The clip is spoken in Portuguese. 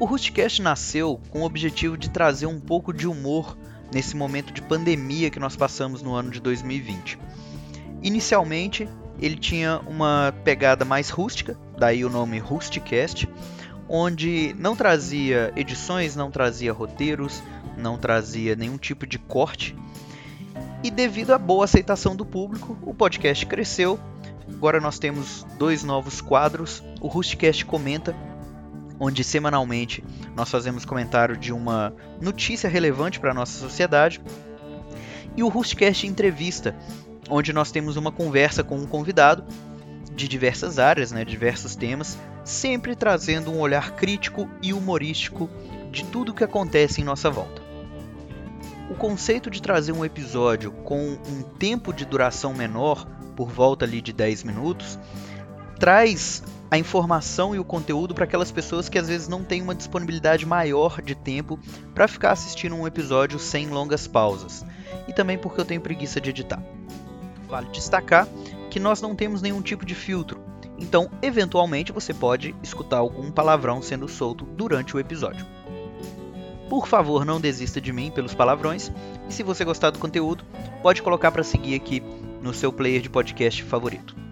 O Rustcast nasceu com o objetivo de trazer um pouco de humor nesse momento de pandemia que nós passamos no ano de 2020. Inicialmente, ele tinha uma pegada mais rústica, daí o nome Rustcast, onde não trazia edições, não trazia roteiros, não trazia nenhum tipo de corte. E devido à boa aceitação do público, o podcast cresceu. Agora nós temos dois novos quadros. O Rustcast Comenta, onde semanalmente nós fazemos comentário de uma notícia relevante para a nossa sociedade. E o Rustcast Entrevista, onde nós temos uma conversa com um convidado de diversas áreas, né, diversos temas, sempre trazendo um olhar crítico e humorístico de tudo o que acontece em nossa volta. O conceito de trazer um episódio com um tempo de duração menor, por volta ali de 10 minutos, traz a informação e o conteúdo para aquelas pessoas que às vezes não têm uma disponibilidade maior de tempo para ficar assistindo um episódio sem longas pausas. E também porque eu tenho preguiça de editar. Vale destacar que nós não temos nenhum tipo de filtro, então eventualmente você pode escutar algum palavrão sendo solto durante o episódio. Por favor, não desista de mim pelos palavrões, e se você gostar do conteúdo, pode colocar para seguir aqui no seu player de podcast favorito.